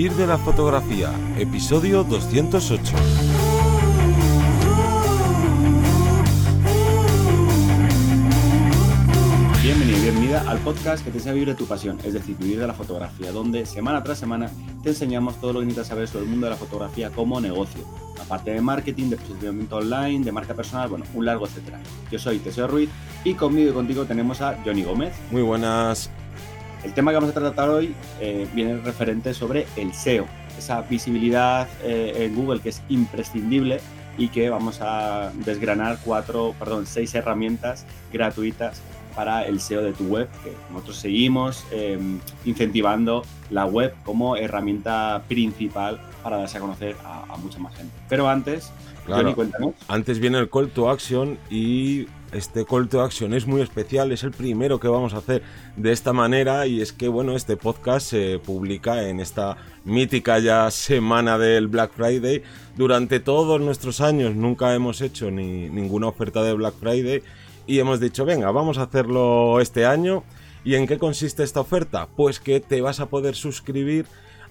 Vivir de la fotografía, episodio 208. Bienvenido y bienvenida al podcast que te enseña a vivir de tu pasión, es decir, vivir de la fotografía, donde semana tras semana te enseñamos todo lo que necesitas saber sobre el mundo de la fotografía como negocio, aparte de marketing, de posicionamiento online, de marca personal, bueno, un largo etcétera. Yo soy Teseo Ruiz y conmigo y contigo tenemos a Johnny Gómez. Muy buenas. El tema que vamos a tratar hoy eh, viene referente sobre el SEO, esa visibilidad eh, en Google que es imprescindible y que vamos a desgranar cuatro, perdón, seis herramientas gratuitas para el SEO de tu web, que nosotros seguimos em, incentivando la web como herramienta principal para darse a conocer a, mucha más gente. Pero antes, Johnny, cuéntanos. Antes viene el call to action y este call to action es muy especial, es el primero que vamos a hacer de esta manera y es que bueno, este podcast se publica en esta mítica ya semana del Black Friday. Durante todos nuestros años nunca hemos hecho ni ninguna oferta de Black Friday y hemos dicho, venga, vamos a hacerlo este año. ¿Y en qué consiste esta oferta? Pues que te vas a poder suscribir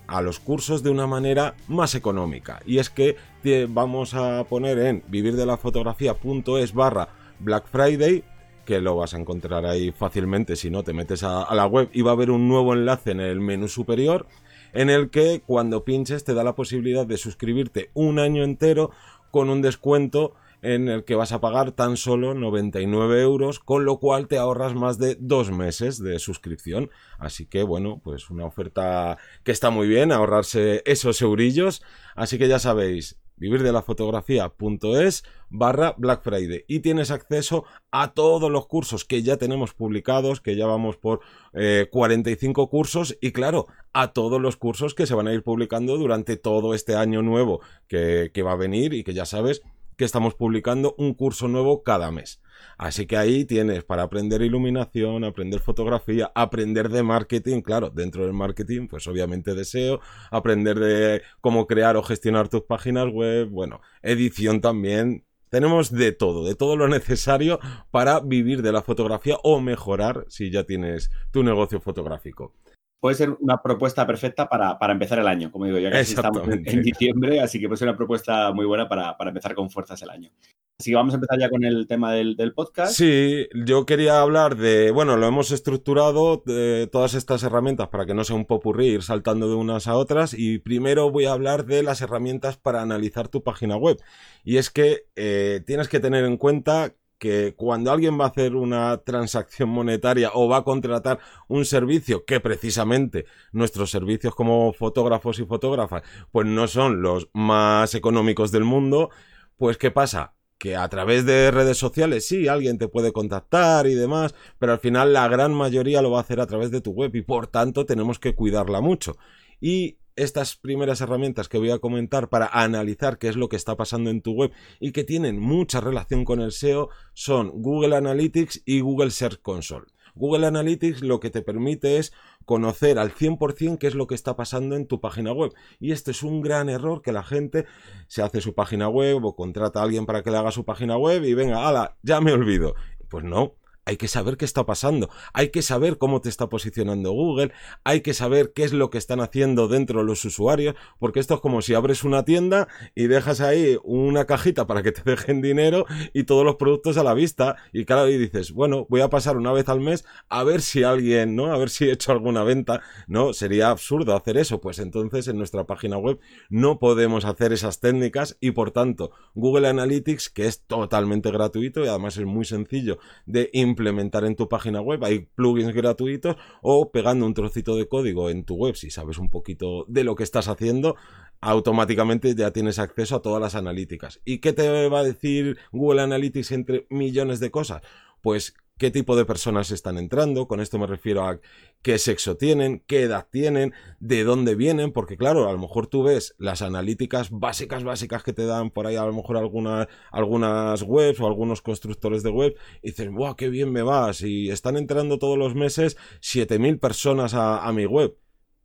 a los cursos de una manera más económica. Y es que te vamos a poner en vivirdelafotografía.es barra Black Friday, que lo vas a encontrar ahí fácilmente si no te metes a, la web y va a haber un nuevo enlace en el menú superior en el que cuando pinches te da la posibilidad de suscribirte un año entero con un descuento en el que vas a pagar tan solo 99 euros, con lo cual te ahorras más de dos meses de suscripción. Así que bueno, pues una oferta que está muy bien, ahorrarse esos eurillos. Así que ya sabéis, vivirdelafotografía.es barra Black Friday y tienes acceso a todos los cursos que ya tenemos publicados, que ya vamos por 45 eh, cursos y claro, a todos los cursos que se van a ir publicando durante todo este año nuevo que va a venir y que ya sabes que estamos publicando un curso nuevo cada mes. Así que ahí tienes para aprender iluminación, aprender fotografía, aprender de marketing, claro, dentro del marketing, pues obviamente deseo, aprender de cómo crear o gestionar tus páginas web, bueno, edición también. Tenemos de todo, de todo lo necesario para vivir de la fotografía o mejorar si ya tienes tu negocio fotográfico puede ser una propuesta perfecta para, empezar el año, como digo, ya que estamos en, diciembre, así que puede ser una propuesta muy buena para, empezar con fuerzas el año. Así que vamos a empezar ya con el tema del, podcast. Sí, yo quería hablar de, bueno, lo hemos estructurado, de todas estas herramientas para que no sea un popurrí, ir saltando de unas a otras, y primero voy a hablar de las herramientas para analizar tu página web. Y es que eh, tienes que tener en cuenta que cuando alguien va a hacer una transacción monetaria o va a contratar un servicio que precisamente nuestros servicios como fotógrafos y fotógrafas pues no son los más económicos del mundo, pues ¿qué pasa? que a través de redes sociales sí, alguien te puede contactar y demás, pero al final la gran mayoría lo va a hacer a través de tu web y por tanto tenemos que cuidarla mucho. Y estas primeras herramientas que voy a comentar para analizar qué es lo que está pasando en tu web y que tienen mucha relación con el SEO son Google Analytics y Google Search Console. Google Analytics lo que te permite es conocer al 100% qué es lo que está pasando en tu página web. Y este es un gran error que la gente se hace su página web o contrata a alguien para que le haga su página web y venga, ala, ya me olvido. Pues no, hay que saber qué está pasando, hay que saber cómo te está posicionando Google, hay que saber qué es lo que están haciendo dentro los usuarios, porque esto es como si abres una tienda y dejas ahí una cajita para que te dejen dinero y todos los productos a la vista y claro, y dices, bueno, voy a pasar una vez al mes a ver si alguien, ¿no? A ver si he hecho alguna venta, ¿no? Sería absurdo hacer eso, pues entonces en nuestra página web no podemos hacer esas técnicas y por tanto Google Analytics, que es totalmente gratuito y además es muy sencillo de implementar implementar en tu página web. Hay plugins gratuitos o pegando un trocito de código en tu web, si sabes un poquito de lo que estás haciendo, automáticamente ya tienes acceso a todas las analíticas. ¿Y qué te va a decir Google Analytics entre millones de cosas? Pues qué tipo de personas están entrando, con esto me refiero a qué sexo tienen, qué edad tienen, de dónde vienen, porque claro, a lo mejor tú ves las analíticas básicas, básicas que te dan por ahí a lo mejor algunas, algunas webs o algunos constructores de web y dices, ¡buah, qué bien me vas! Y están entrando todos los meses 7.000 personas a mi web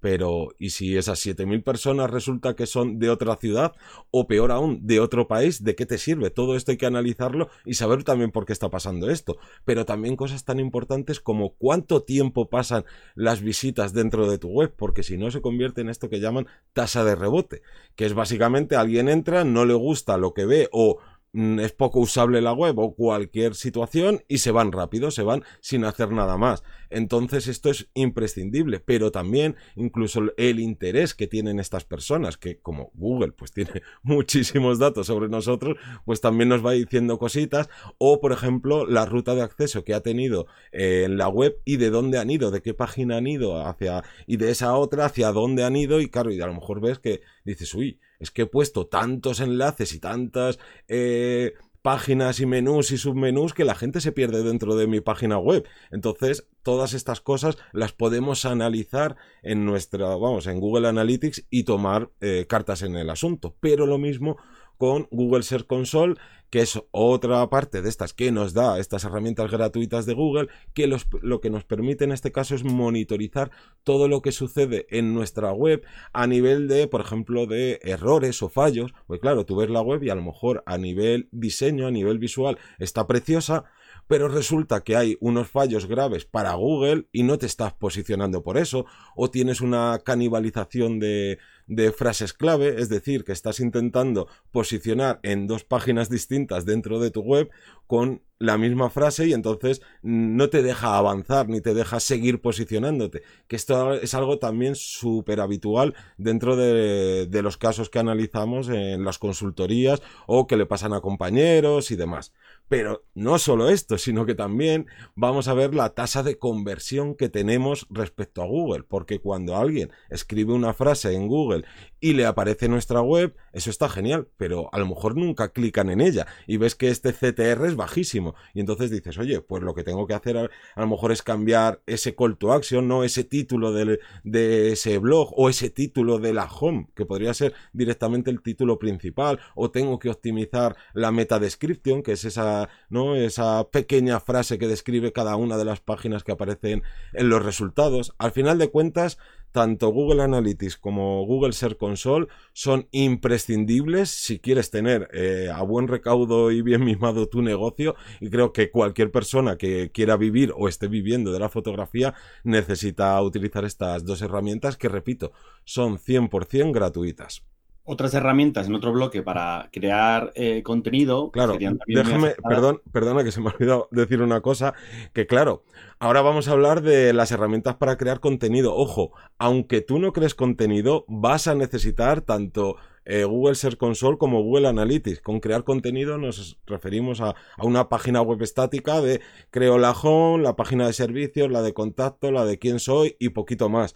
pero ¿y si esas 7.000 personas resulta que son de otra ciudad o peor aún, de otro país? ¿De qué te sirve? Todo esto hay que analizarlo y saber también por qué está pasando esto. Pero también cosas tan importantes como cuánto tiempo pasan las visitas dentro de tu web, porque si no se convierte en esto que llaman tasa de rebote, que es básicamente alguien entra, no le gusta lo que ve o Mm, es poco usable la web o cualquier situación y se van rápido, se van sin hacer nada más. Entonces esto es imprescindible, pero también incluso el interés que tienen estas personas, que como Google pues tiene muchísimos datos sobre nosotros, pues también nos va diciendo cositas, o por ejemplo la ruta de acceso que ha tenido eh, en la web y de dónde han ido, de qué página han ido hacia y de esa otra hacia dónde han ido. Y claro, y a lo mejor ves que dices, uy, es que he puesto tantos enlaces y tantas eh, páginas y menús y submenús que la gente se pierde dentro de mi página web. Entonces, todas estas cosas las podemos analizar en nuestra, vamos, en Google Analytics y tomar eh, cartas en el asunto. Pero lo mismo con Google Search Console, que es otra parte de estas que nos da estas herramientas gratuitas de Google, que lo que nos permite en este caso es monitorizar todo lo que sucede en nuestra web a nivel de, por ejemplo, de errores o fallos. Pues claro, tú ves la web y a lo mejor a nivel diseño, a nivel visual, está preciosa, pero resulta que hay unos fallos graves para Google y no te estás posicionando por eso, o tienes una canibalización de, de frases clave, es decir, que estás intentando posicionar en dos páginas distintas dentro de tu web con la misma frase y entonces no te deja avanzar ni te deja seguir posicionándote. Que esto es algo también súper habitual dentro de, de, los casos que analizamos en las consultorías o que le pasan a compañeros y demás. Pero no solo esto, sino que también vamos a ver la tasa de conversión que tenemos respecto a Google, porque cuando alguien escribe una frase en Google y le aparece nuestra web, eso está genial, pero a lo mejor nunca clican en ella y ves que este CTR es bajísimo y entonces dices, oye, pues lo que tengo que hacer a, lo mejor es cambiar ese call to action, no ese título de, de ese blog o ese título de la home, que podría ser directamente el título principal, o tengo que optimizar la meta description, que es esa, ¿no? esa pequeña frase que describe cada una de las páginas que aparecen en los resultados. Al final de cuentas, tanto Google Analytics como Google Search Console son imprescindibles si quieres tener eh, a buen recaudo y bien mimado tu negocio y creo que cualquier persona que quiera vivir o esté viviendo de la fotografía necesita utilizar estas dos herramientas que repito son 100% gratuitas otras herramientas en otro bloque para crear eh, contenido. Claro, déjame, perdón, perdona que se me ha olvidado decir una cosa, que claro, ahora vamos a hablar de las herramientas para crear contenido. Ojo, aunque tú no crees contenido, vas a necesitar tanto eh, Google Search Console como Google Analytics. Con crear contenido nos referimos a, a, una página web estática de creo la home, la página de servicios, la de contacto, la de quién soy y poquito más.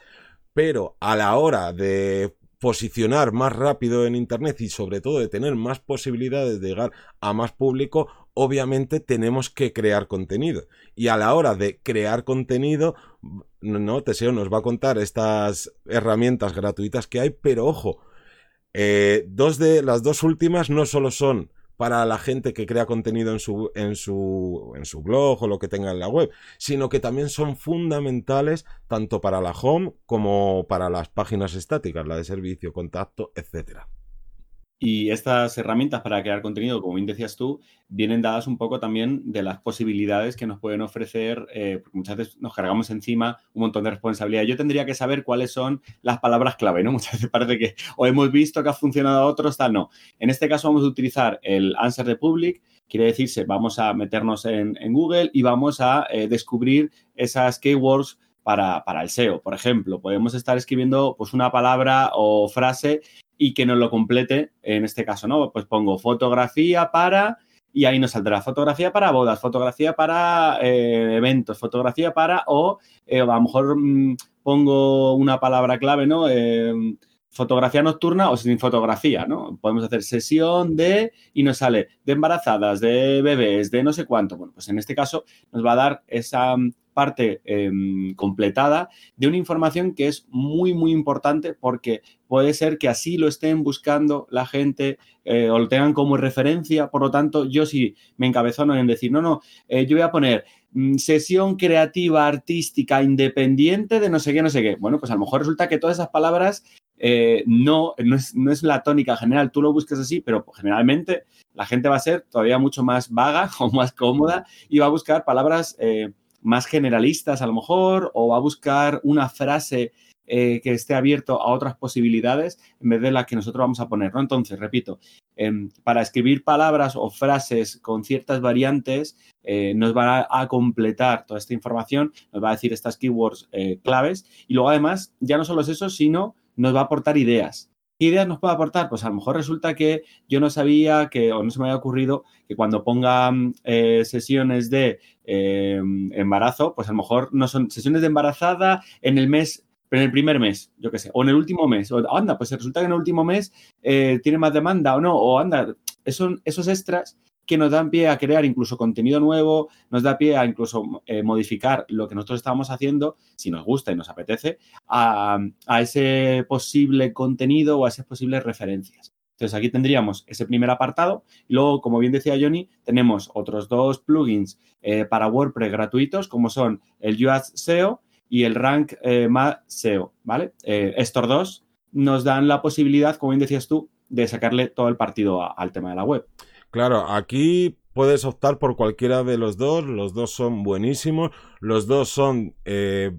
Pero a la hora de posicionar más rápido en Internet y sobre todo de tener más posibilidades de llegar a más público, obviamente tenemos que crear contenido. Y a la hora de crear contenido, no, Teseo nos va a contar estas herramientas gratuitas que hay, pero ojo, eh, dos de las dos últimas no solo son para la gente que crea contenido en su, en su, en su blog o lo que tenga en la web, sino que también son fundamentales tanto para la home como para las páginas estáticas, la de servicio, contacto, etcétera. Y estas herramientas para crear contenido, como bien decías tú, vienen dadas un poco también de las posibilidades que nos pueden ofrecer, eh, porque muchas veces nos cargamos encima un montón de responsabilidad. Yo tendría que saber cuáles son las palabras clave, ¿no? Muchas veces parece que o hemos visto que ha funcionado a otros, tal, no. En este caso vamos a utilizar el Answer the Public, quiere decirse, vamos a meternos en, Google y vamos a eh, descubrir esas keywords para, para, el SEO. Por ejemplo, podemos estar escribiendo pues, una palabra o frase y que nos lo complete, en este caso, ¿no? Pues pongo fotografía para y ahí nos saldrá fotografía para bodas, fotografía para eh, eventos, fotografía para o eh, a lo mejor mm, pongo una palabra clave, ¿no? Eh, fotografía nocturna o sin fotografía, ¿no? Podemos hacer sesión de y nos sale de embarazadas, de bebés, de no sé cuánto. Bueno, pues en este caso nos va a dar esa parte em, completada de una información que es muy, muy importante porque puede ser que así lo estén buscando la gente eh, o lo tengan como referencia. Por lo tanto, yo sí me encabezono en decir, no, no, eh, yo voy a poner mm, sesión creativa, artística, independiente de no sé qué, no sé qué. Bueno, pues a lo mejor resulta que todas esas palabras eh, no, no es, no, es, la tónica general, tú lo buscas así, pero generalmente la gente va a ser todavía mucho más vaga o más cómoda y va a buscar palabras más generalistas a lo mejor o va a buscar una frase eh, que esté abierto a otras posibilidades en vez de la que nosotros vamos a poner. ¿no? Entonces, repito, eh, para escribir palabras o frases con ciertas variantes, eh, nos va a, a, completar toda esta información, nos va a decir estas keywords eh, claves y luego además ya no solo es eso, sino nos va a aportar ideas. ¿Qué ideas nos puede aportar? Pues a lo mejor resulta que yo no sabía que, o no se me había ocurrido, que cuando ponga eh, sesiones de eh, embarazo, pues a lo mejor no son sesiones de embarazada en el mes, en el primer mes, yo qué sé, o en el último mes. O anda, pues resulta que en el último mes eh, tiene más demanda o no, o anda, eso, esos extras que nos dan pie a crear incluso contenido nuevo, nos da pie a incluso eh, modificar lo que nosotros estábamos haciendo, si nos gusta y nos apetece, a, ese posible contenido o a esas posibles referencias. Entonces aquí tendríamos ese primer apartado y luego, como bien decía Johnny, tenemos otros dos plugins eh, para WordPress gratuitos, como son el UAS SEO y el Rank eh, SEO, ¿vale? Eh, estos dos nos dan la posibilidad, como bien decías tú, de sacarle todo el partido al tema de la web. Claro, aquí puedes optar por cualquiera de los dos, los dos son buenísimos, los dos son eh,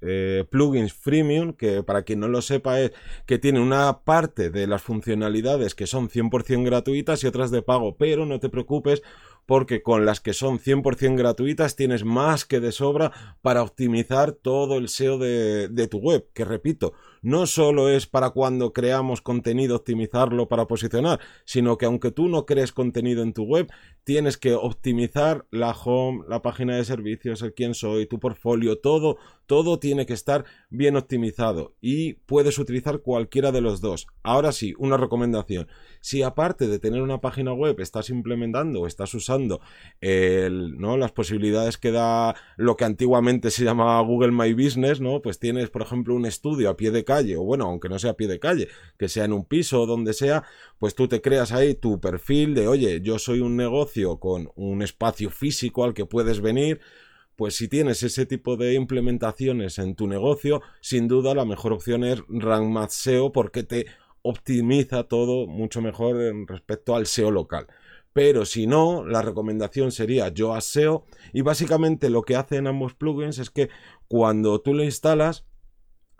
eh, plugins freemium, que para quien no lo sepa es que tiene una parte de las funcionalidades que son 100% gratuitas y otras de pago, pero no te preocupes porque con las que son 100% gratuitas tienes más que de sobra para optimizar todo el SEO de, de, tu web, que repito, no solo es para cuando creamos contenido optimizarlo para posicionar, sino que aunque tú no crees contenido en tu web, tienes que optimizar la home, la página de servicios, el quién soy, tu portfolio, todo, todo tiene que estar bien optimizado y puedes utilizar cualquiera de los dos. Ahora sí, una recomendación. Si aparte de tener una página web estás implementando o estás usando el, ¿no? las posibilidades que da lo que antiguamente se llamaba Google My Business, ¿no? Pues tienes, por ejemplo, un estudio a pie de calle, o bueno, aunque no sea a pie de calle, que sea en un piso o donde sea, pues tú te creas ahí tu perfil de, oye, yo soy un negocio con un espacio físico al que puedes venir, pues si tienes ese tipo de implementaciones en tu negocio, sin duda la mejor opción es Rank Math SEO porque te optimiza todo mucho mejor en respecto al SEO local. Pero si no, la recomendación sería Yoast SEO y básicamente lo que hacen ambos plugins es que cuando tú lo instalas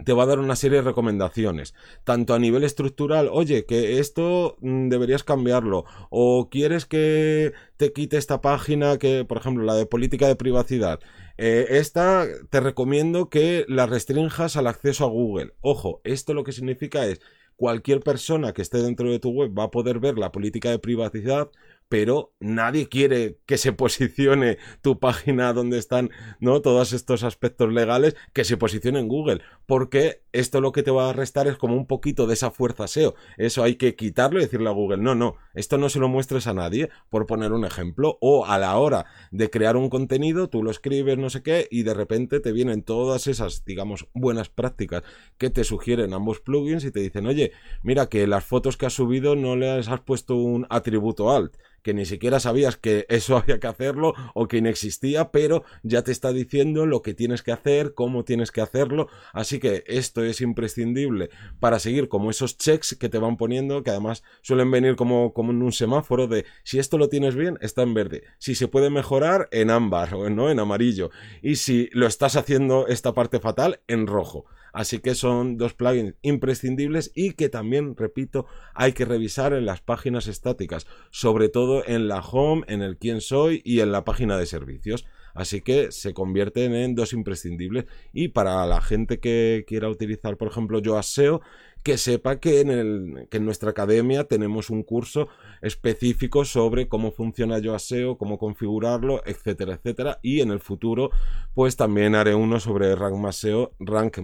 te va a dar una serie de recomendaciones, tanto a nivel estructural, oye, que esto mm, deberías cambiarlo, o quieres que te quite esta página que, por ejemplo, la de política de privacidad, eh, esta te recomiendo que la restringas al acceso a Google. Ojo, esto lo que significa es cualquier persona que esté dentro de tu web va a poder ver la política de privacidad, pero nadie quiere que se posicione tu página donde están ¿no? todos estos aspectos legales, que se posicione en Google, porque esto lo que te va a restar es como un poquito de esa fuerza SEO. Eso hay que quitarlo y decirle a Google, no, no, esto no se lo muestres a nadie, por poner un ejemplo, o a la hora de crear un contenido, tú lo escribes, no sé qué, y de repente te vienen todas esas, digamos, buenas prácticas que te sugieren ambos plugins y te dicen, oye, mira que las fotos que has subido no les has puesto un atributo alt que ni siquiera sabías que eso había que hacerlo o que inexistía, pero ya te está diciendo lo que tienes que hacer, cómo tienes que hacerlo. Así que esto es imprescindible para seguir como esos checks que te van poniendo, que además suelen venir como, como en un semáforo de si esto lo tienes bien, está en verde. Si se puede mejorar, en ámbar o no en amarillo. Y si lo estás haciendo esta parte fatal, en rojo. Así que son dos plugins imprescindibles y que también, repito, hay que revisar en las páginas estáticas, sobre todo en la home, en el quién soy y en la página de servicios. Así que se convierten en dos imprescindibles. Y para la gente que quiera utilizar, por ejemplo, Yoast SEO, que sepa que en, nuestra academia tenemos un curso específico sobre cómo funciona Yoast SEO, cómo configurarlo, etcétera, etcétera. Y en el futuro, pues también haré uno sobre Rank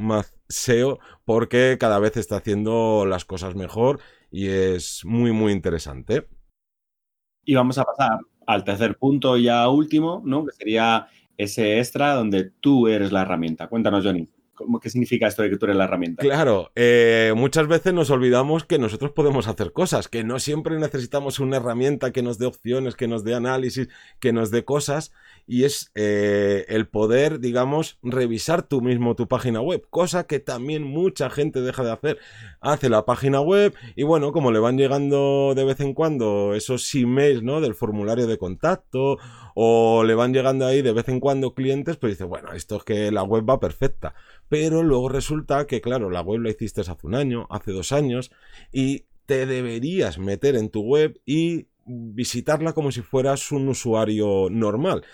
porque cada vez está haciendo las cosas mejor y es muy, muy interesante. Y vamos a pasar al tercer punto ya último, ¿no? Que sería ese extra donde tú eres la herramienta. Cuéntanos, Johnny. ¿Qué significa esto de que tú eres la herramienta? Claro, eh, muchas veces nos olvidamos que nosotros podemos hacer cosas, que no siempre necesitamos una herramienta que nos dé opciones, que nos dé análisis, que nos dé cosas, y es eh, el poder, digamos, revisar tú mismo tu página web, cosa que también mucha gente deja de hacer. Hace la página web y bueno, como le van llegando de vez en cuando esos emails, ¿no? Del formulario de contacto o le van llegando ahí de vez en cuando clientes, pues dice, bueno, esto es que la web va perfecta. Pero luego resulta que, claro, la web la hiciste hace un año, hace dos años, y te deberías meter en tu web y visitarla como si fueras un usuario normal.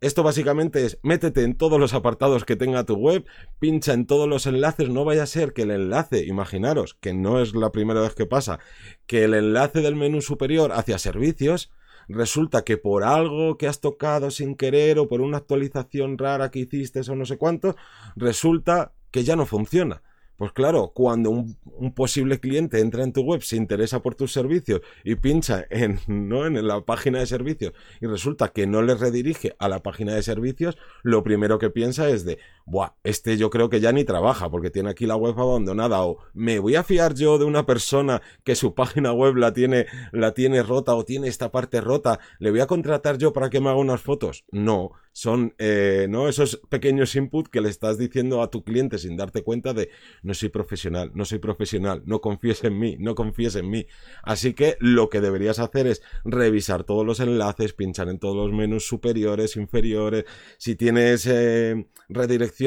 Esto básicamente es, métete en todos los apartados que tenga tu web, pincha en todos los enlaces, no vaya a ser que el enlace, imaginaros, que no es la primera vez que pasa, que el enlace del menú superior hacia servicios resulta que por algo que has tocado sin querer o por una actualización rara que hiciste o no sé cuánto, resulta que ya no funciona. Pues claro, cuando un, posible cliente entra en tu web, se interesa por tus servicios y pincha en, ¿no? en la página de servicios y resulta que no le redirige a la página de servicios, lo primero que piensa es de, Buah, este yo creo que ya ni trabaja porque tiene aquí la web abandonada o me voy a fiar yo de una persona que su página web la tiene, la tiene rota o tiene esta parte rota, le voy a contratar yo para que me haga unas fotos. No, son eh, ¿no? esos pequeños inputs que le estás diciendo a tu cliente sin darte cuenta de no soy profesional, no soy profesional, no confíes en mí, no confíes en mí. Así que lo que deberías hacer es revisar todos los enlaces, pinchar en todos los menús superiores, inferiores, si tienes eh,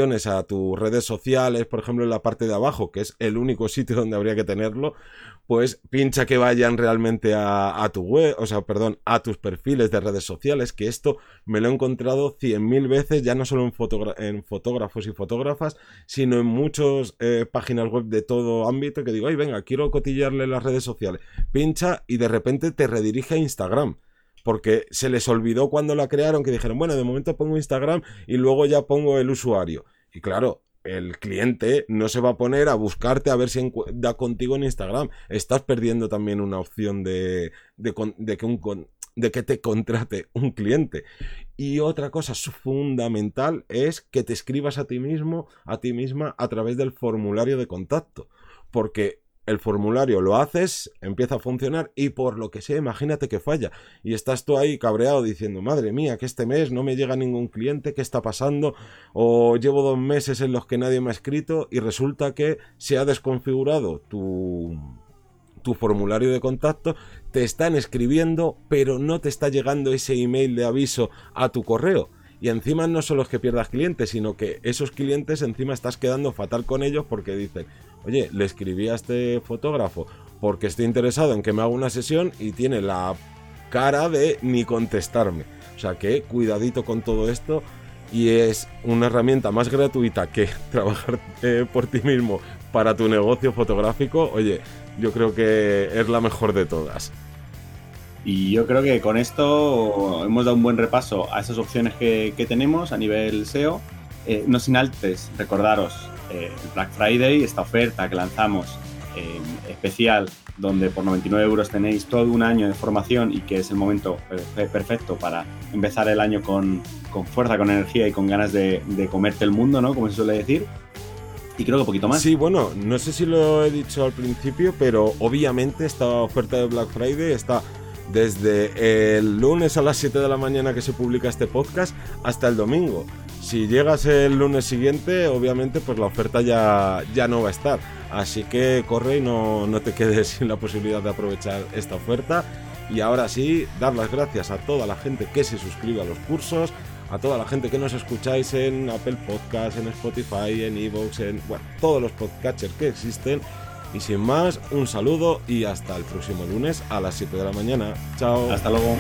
a tus redes sociales, por ejemplo en la parte de abajo, que es el único sitio donde habría que tenerlo, pues pincha que vayan realmente a, tu web, o sea, perdón, a tus perfiles de redes sociales, que esto me lo he encontrado cien mil veces, ya no solo en, en, fotógrafos y fotógrafas, sino en muchas eh, páginas web de todo ámbito, que digo, ay, venga, quiero cotillarle las redes sociales. Pincha y de repente te redirige a Instagram porque se les olvidó cuando la crearon que dijeron, bueno, de momento pongo Instagram y luego ya pongo el usuario. Y claro, el cliente no se va a poner a buscarte a ver si da contigo en Instagram. Estás perdiendo también una opción de, de, que un, de que te contrate un cliente. Y otra cosa fundamental es que te escribas a ti mismo, a ti misma, a través del formulario de contacto. Porque el formulario lo haces, empieza a funcionar y por lo que sea, imagínate que falla. Y estás tú ahí cabreado diciendo, madre mía, que este mes no me llega ningún cliente, ¿qué está pasando? O llevo dos meses en los que nadie me ha escrito y resulta que se ha desconfigurado tu, tu formulario de contacto, te están escribiendo, pero no te está llegando ese email de aviso a tu correo. Y encima no solo es que pierdas clientes, sino que esos clientes encima estás quedando fatal con ellos porque dicen, oye, le escribí a este fotógrafo porque estoy interesado en que me haga una sesión y tiene la cara de ni contestarme. O sea que cuidadito con todo esto y es una herramienta más gratuita que trabajar eh, por ti mismo para tu negocio fotográfico. Oye, yo creo que es la mejor de todas. Y yo creo que con esto hemos dado un buen repaso a esas opciones que, tenemos a nivel SEO. Eh, no sin antes recordaros eh, el Black Friday, esta oferta que lanzamos eh, especial, donde por 99 euros tenéis todo un año de formación y que es el momento perfecto para empezar el año con, fuerza, con energía y con ganas de, de, comerte el mundo, ¿no? Como se suele decir. Y creo que un poquito más. Sí, bueno, no sé si lo he dicho al principio, pero obviamente esta oferta de Black Friday está desde el lunes a las 7 de la mañana que se publica este podcast hasta el domingo. Si llegas el lunes siguiente, obviamente pues la oferta ya, ya no va a estar. Así que corre y no, no te quedes sin la posibilidad de aprovechar esta oferta. Y ahora sí, dar las gracias a toda la gente que se suscribe a los cursos, a toda la gente que nos escucháis en Apple Podcasts, en Spotify, en Evox, en todos los podcatchers que existen y sin más, un saludo y hasta el próximo lunes a las 7 de la mañana. Chao. Hasta luego.